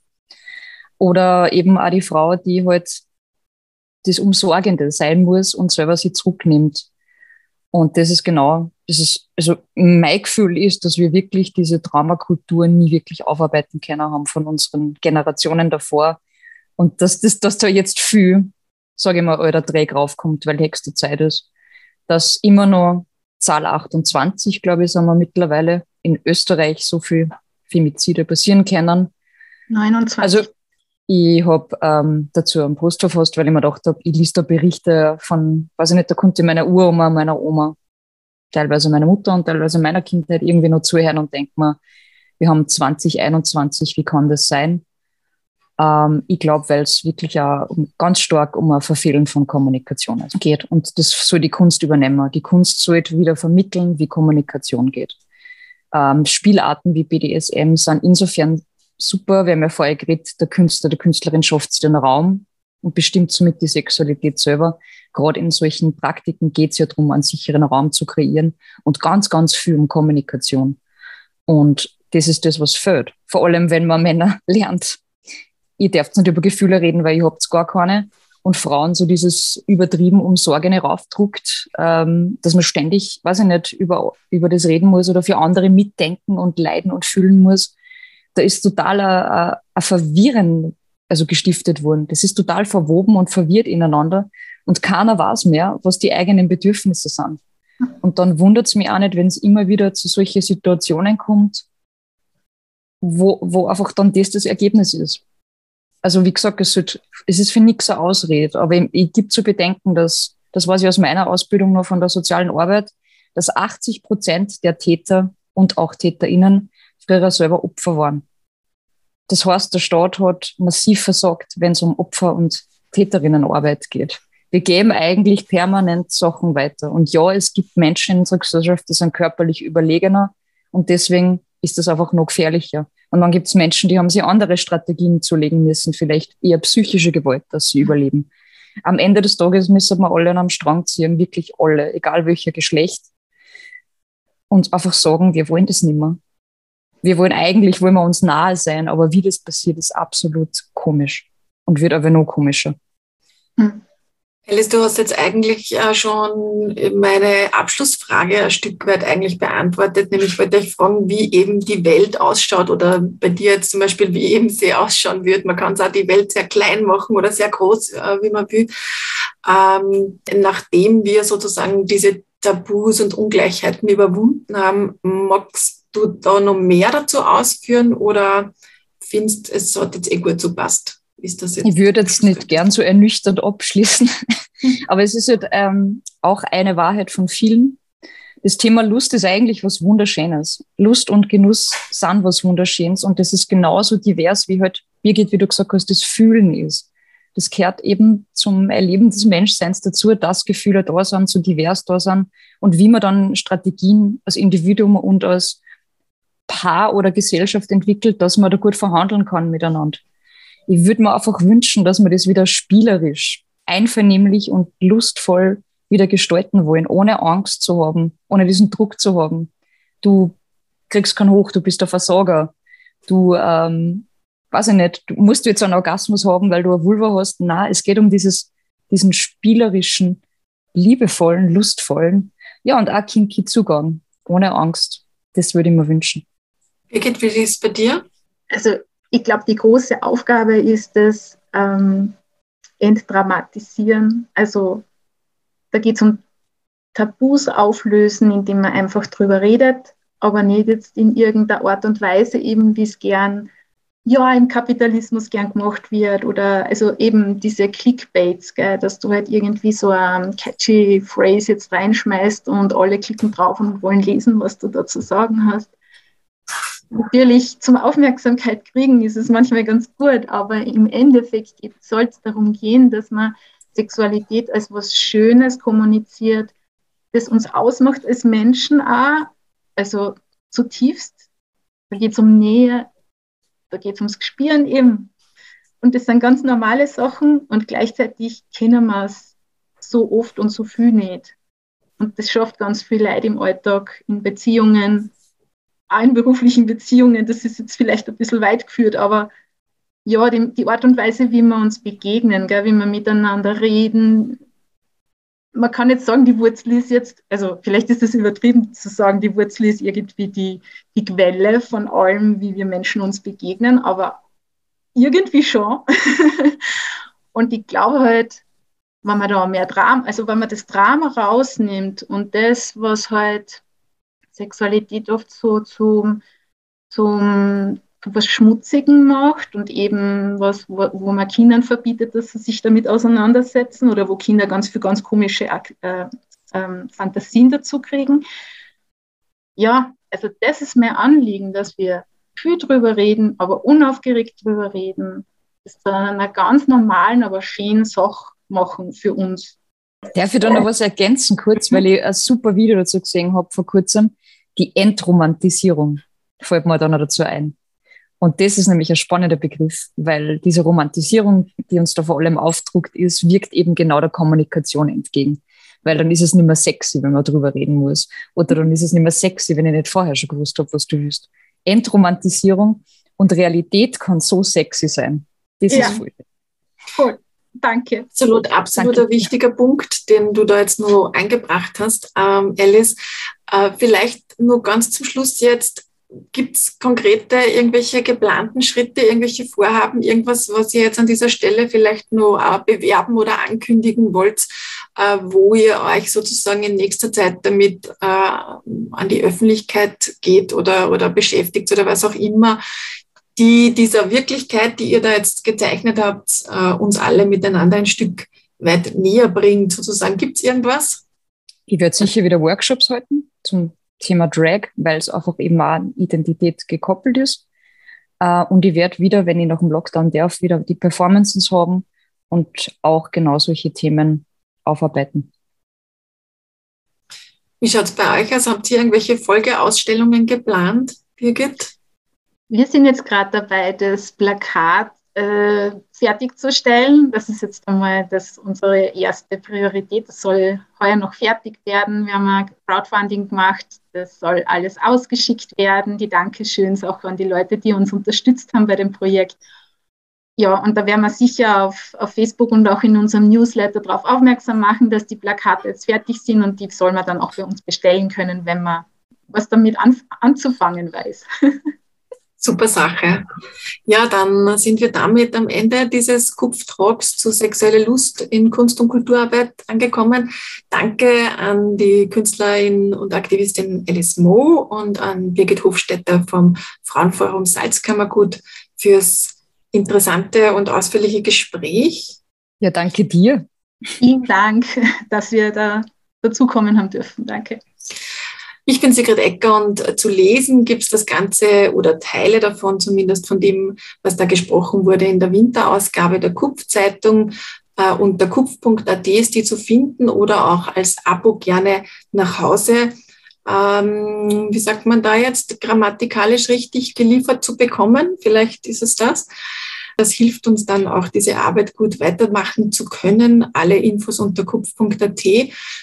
Oder eben auch die Frau, die halt das Umsorgende sein muss und selber sie zurücknimmt. Und das ist genau, das ist, also mein Gefühl ist, dass wir wirklich diese Traumakultur nie wirklich aufarbeiten können haben von unseren Generationen davor. Und dass, das, dass da jetzt viel, sage ich mal, alter Dreck raufkommt, weil höchste Zeit ist, dass immer noch Zahl 28, glaube ich, sind wir mittlerweile in Österreich so viel Femizide passieren können. 29. Also ich habe ähm, dazu einen Post verfasst, weil ich mir gedacht habe, ich lese da Berichte von, weiß ich nicht, da konnte meiner Uroma, meiner Oma, teilweise meiner Mutter und teilweise meiner Kindheit irgendwie noch zuhören und denke mir, wir haben 2021, wie kann das sein? Ähm, ich glaube, weil es wirklich auch ganz stark um ein Verfehlen von Kommunikation geht. Und das soll die Kunst übernehmen. Die Kunst soll wieder vermitteln, wie Kommunikation geht. Ähm, Spielarten wie BDSM sind insofern super. Wir haben ja vorher geredet, der Künstler, der Künstlerin schafft den Raum und bestimmt somit die Sexualität selber. Gerade in solchen Praktiken geht es ja darum, einen sicheren Raum zu kreieren und ganz, ganz viel um Kommunikation. Und das ist das, was fehlt. Vor allem, wenn man Männer lernt, ihr dürft nicht über Gefühle reden, weil ihr habt gar keine. Und Frauen so dieses übertrieben Umsorgene raufdruckt, ähm, dass man ständig, weiß ich nicht, über, über das reden muss oder für andere mitdenken und leiden und fühlen muss. Da ist total ein, ein Verwirren also gestiftet worden. Das ist total verwoben und verwirrt ineinander. Und keiner weiß mehr, was die eigenen Bedürfnisse sind. Und dann wundert es mich auch nicht, wenn es immer wieder zu solchen Situationen kommt, wo, wo einfach dann das das Ergebnis ist also wie gesagt, es, wird, es ist für nichts eine Ausrede, aber ich, gebe zu bedenken, dass, das weiß ich aus meiner Ausbildung noch von der sozialen Arbeit, dass 80 Prozent der Täter und auch TäterInnen früher selber Opfer waren. Das heißt, der Staat hat massiv versagt, wenn es um Opfer- und Täterinnenarbeit geht. Wir geben eigentlich permanent Sachen weiter. Und ja, es gibt Menschen in unserer Gesellschaft, die sind körperlich überlegener und deswegen ist das einfach noch gefährlicher. Und dann gibt es Menschen, die haben sich andere Strategien zulegen müssen, vielleicht eher psychische Gewalt, dass sie überleben. Am Ende des Tages müssen wir alle an einem Strang ziehen, wirklich alle, egal welcher Geschlecht. Und einfach sagen, wir wollen das nicht mehr. Wir wollen eigentlich, wollen wir uns nahe sein, aber wie das passiert, ist absolut komisch und wird aber noch komischer. Hm. Alice, du hast jetzt eigentlich äh, schon meine Abschlussfrage ein Stück weit eigentlich beantwortet, nämlich wollte ich fragen, wie eben die Welt ausschaut oder bei dir jetzt zum Beispiel, wie eben sie ausschauen wird. Man kann auch die Welt sehr klein machen oder sehr groß, äh, wie man will. Ähm, nachdem wir sozusagen diese Tabus und Ungleichheiten überwunden haben, magst du da noch mehr dazu ausführen oder findest es hat jetzt eh gut so passt? ist das jetzt? Ich würde jetzt nicht gern so ernüchternd abschließen, aber es ist halt ähm, auch eine Wahrheit von vielen. Das Thema Lust ist eigentlich was Wunderschönes. Lust und Genuss sind was Wunderschönes und das ist genauso divers, wie halt, Birgit, wie du gesagt hast, das Fühlen ist. Das gehört eben zum Erleben des Menschseins dazu, dass Gefühle da sind, so divers da sind und wie man dann Strategien als Individuum und als Paar oder Gesellschaft entwickelt, dass man da gut verhandeln kann miteinander ich würde mir einfach wünschen, dass wir das wieder spielerisch, einvernehmlich und lustvoll wieder gestalten wollen, ohne Angst zu haben, ohne diesen Druck zu haben. Du kriegst keinen Hoch, du bist der Versorger. Du, ähm, weiß ich nicht, du musst jetzt einen Orgasmus haben, weil du eine Vulva hast. Na, es geht um dieses, diesen spielerischen, liebevollen, lustvollen, ja, und auch kinky Zugang, ohne Angst. Das würde ich mir wünschen. Birgit, wie ist es bei dir? Also ich glaube, die große Aufgabe ist es, ähm, entdramatisieren. Also da geht es um Tabus auflösen, indem man einfach drüber redet, aber nicht jetzt in irgendeiner Art und Weise eben, wie es gern ja im Kapitalismus gern gemacht wird oder also eben diese Clickbaits, gell, dass du halt irgendwie so eine catchy Phrase jetzt reinschmeißt und alle klicken drauf und wollen lesen, was du da zu sagen hast. Natürlich zum Aufmerksamkeit kriegen ist es manchmal ganz gut, aber im Endeffekt soll es darum gehen, dass man Sexualität als was Schönes kommuniziert, das uns ausmacht als Menschen auch, also zutiefst. Da geht es um Nähe, da geht es ums Gespüren eben. Und das sind ganz normale Sachen und gleichzeitig kennen wir es so oft und so viel nicht. Und das schafft ganz viel Leid im Alltag, in Beziehungen, allen beruflichen Beziehungen, das ist jetzt vielleicht ein bisschen weit geführt, aber ja, die, die Art und Weise, wie wir uns begegnen, gell, wie wir miteinander reden. Man kann jetzt sagen, die Wurzel ist jetzt, also vielleicht ist es übertrieben zu sagen, die Wurzel ist irgendwie die, die Quelle von allem, wie wir Menschen uns begegnen, aber irgendwie schon. und ich glaube halt, wenn man da mehr Drama, also wenn man das Drama rausnimmt und das, was halt Sexualität oft so zum, zum was Schmutzigen macht und eben was, wo, wo man Kindern verbietet, dass sie sich damit auseinandersetzen oder wo Kinder ganz viel ganz komische äh, äh, Fantasien dazu kriegen. Ja, also das ist mein Anliegen, dass wir viel drüber reden, aber unaufgeregt drüber reden, das zu einer ganz normalen, aber schönen Sache machen für uns. Darf ich da noch was ergänzen kurz, weil ich ein super Video dazu gesehen habe vor kurzem die Entromantisierung fällt mir da noch dazu ein. Und das ist nämlich ein spannender Begriff, weil diese Romantisierung, die uns da vor allem aufdruckt ist, wirkt eben genau der Kommunikation entgegen. Weil dann ist es nicht mehr sexy, wenn man drüber reden muss. Oder dann ist es nicht mehr sexy, wenn ich nicht vorher schon gewusst habe, was du willst. Entromantisierung und Realität kann so sexy sein. Das ja. ist voll. Voll. Danke. Absolut, absolut Danke. ein wichtiger Punkt, den du da jetzt nur eingebracht hast, ähm, Alice. Äh, vielleicht nur ganz zum Schluss jetzt, gibt es konkrete irgendwelche geplanten Schritte, irgendwelche Vorhaben, irgendwas, was ihr jetzt an dieser Stelle vielleicht nur äh, bewerben oder ankündigen wollt, äh, wo ihr euch sozusagen in nächster Zeit damit äh, an die Öffentlichkeit geht oder, oder beschäftigt oder was auch immer, die dieser Wirklichkeit, die ihr da jetzt gezeichnet habt, äh, uns alle miteinander ein Stück weit näher bringt, sozusagen. Gibt es irgendwas? Ich werde sicher wieder Workshops halten zum Thema Drag, weil es einfach eben auch an Identität gekoppelt ist. Uh, und ich werde wieder, wenn ich nach dem Lockdown darf, wieder die Performances haben und auch genau solche Themen aufarbeiten. Wie schaut es bei euch aus? Habt ihr irgendwelche Folgeausstellungen geplant, Birgit? Wir sind jetzt gerade dabei, das Plakat äh, fertigzustellen. Das ist jetzt einmal das, unsere erste Priorität. Das soll heuer noch fertig werden. Wir haben ein Crowdfunding gemacht. Das soll alles ausgeschickt werden. Die Dankeschöns auch an die Leute, die uns unterstützt haben bei dem Projekt. Ja, und da werden wir sicher auf, auf Facebook und auch in unserem Newsletter darauf aufmerksam machen, dass die Plakate jetzt fertig sind und die soll man dann auch bei uns bestellen können, wenn man was damit an, anzufangen weiß. Super Sache. Ja, dann sind wir damit am Ende dieses Kupftalks zu sexuelle Lust in Kunst- und Kulturarbeit angekommen. Danke an die Künstlerin und Aktivistin Alice Moe und an Birgit Hofstetter vom Frauenforum Salzkammergut fürs interessante und ausführliche Gespräch. Ja, danke dir. Vielen Dank, dass wir da dazukommen haben dürfen. Danke. Ich bin Sigrid Ecker und äh, zu lesen gibt es das Ganze oder Teile davon, zumindest von dem, was da gesprochen wurde in der Winterausgabe der Kupf-Zeitung. Äh, unter kupf.at ist die zu finden oder auch als Abo gerne nach Hause. Ähm, wie sagt man da jetzt, grammatikalisch richtig geliefert zu bekommen? Vielleicht ist es das. Das hilft uns dann auch, diese Arbeit gut weitermachen zu können. Alle Infos unter kupf.at.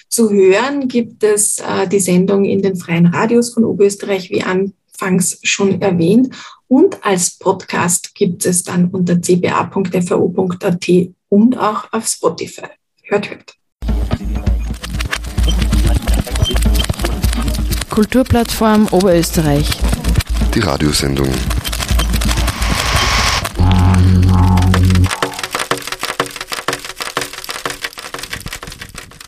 Zu hören gibt es äh, die Sendung in den freien Radios von Oberösterreich, wie anfangs schon erwähnt. Und als Podcast gibt es dann unter cba.fao.at und auch auf Spotify. Hört, hört. Kulturplattform Oberösterreich. Die Radiosendung